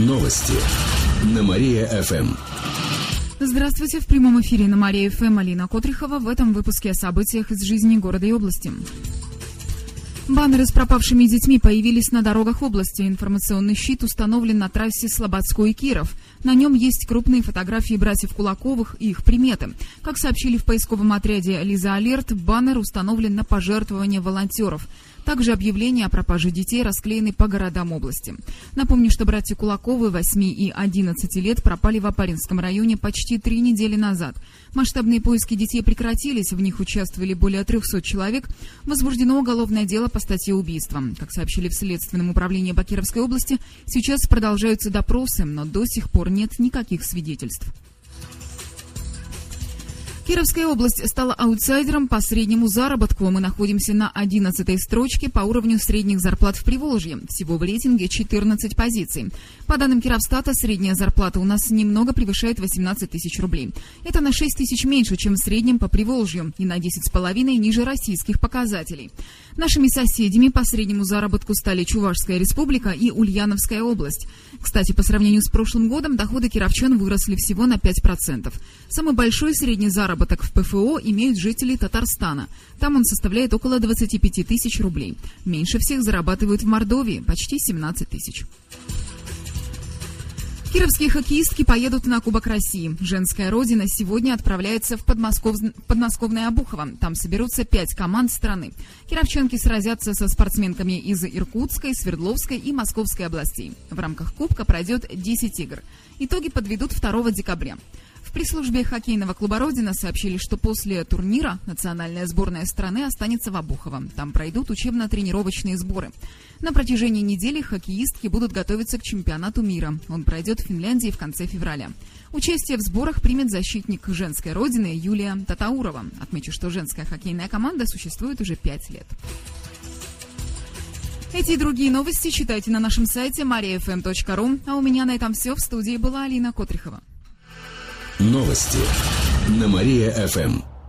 Новости на Мария-ФМ. Здравствуйте, в прямом эфире на Мария-ФМ Алина Котрихова. В этом выпуске о событиях из жизни города и области. Баннеры с пропавшими детьми появились на дорогах области. Информационный щит установлен на трассе Слободской Киров. На нем есть крупные фотографии братьев Кулаковых и их приметы. Как сообщили в поисковом отряде «Лиза Алерт», баннер установлен на пожертвование волонтеров. Также объявления о пропаже детей расклеены по городам области. Напомню, что братья Кулаковы 8 и 11 лет пропали в Апаринском районе почти три недели назад. Масштабные поиски детей прекратились, в них участвовали более 300 человек. Возбуждено уголовное дело по статье убийства. Как сообщили в Следственном управлении Бакировской области, сейчас продолжаются допросы, но до сих пор нет никаких свидетельств. Кировская область стала аутсайдером по среднему заработку. Мы находимся на 11 строчке по уровню средних зарплат в Приволжье. Всего в рейтинге 14 позиций. По данным Кировстата, средняя зарплата у нас немного превышает 18 тысяч рублей. Это на 6 тысяч меньше, чем в среднем по Приволжью и на 10,5 ниже российских показателей. Нашими соседями по среднему заработку стали Чувашская республика и Ульяновская область. Кстати, по сравнению с прошлым годом доходы кировчан выросли всего на 5%. Самый большой средний заработок в ПФО имеют жители Татарстана. Там он составляет около 25 тысяч рублей. Меньше всех зарабатывают в Мордовии – почти 17 тысяч. Кировские хоккеистки поедут на Кубок России. Женская родина сегодня отправляется в Подмосков... подмосковное Обухово. Там соберутся пять команд страны. Кировченки сразятся со спортсменками из Иркутской, Свердловской и Московской областей. В рамках Кубка пройдет 10 игр. Итоги подведут 2 декабря. В пресс-службе хоккейного клуба «Родина» сообщили, что после турнира национальная сборная страны останется в Обухово. Там пройдут учебно-тренировочные сборы. На протяжении недели хоккеистки будут готовиться к чемпионату мира. Он пройдет в Финляндии в конце февраля. Участие в сборах примет защитник женской родины Юлия Татаурова. Отмечу, что женская хоккейная команда существует уже пять лет. Эти и другие новости читайте на нашем сайте mariafm.ru. А у меня на этом все. В студии была Алина Котрихова. Новости на Мария-ФМ.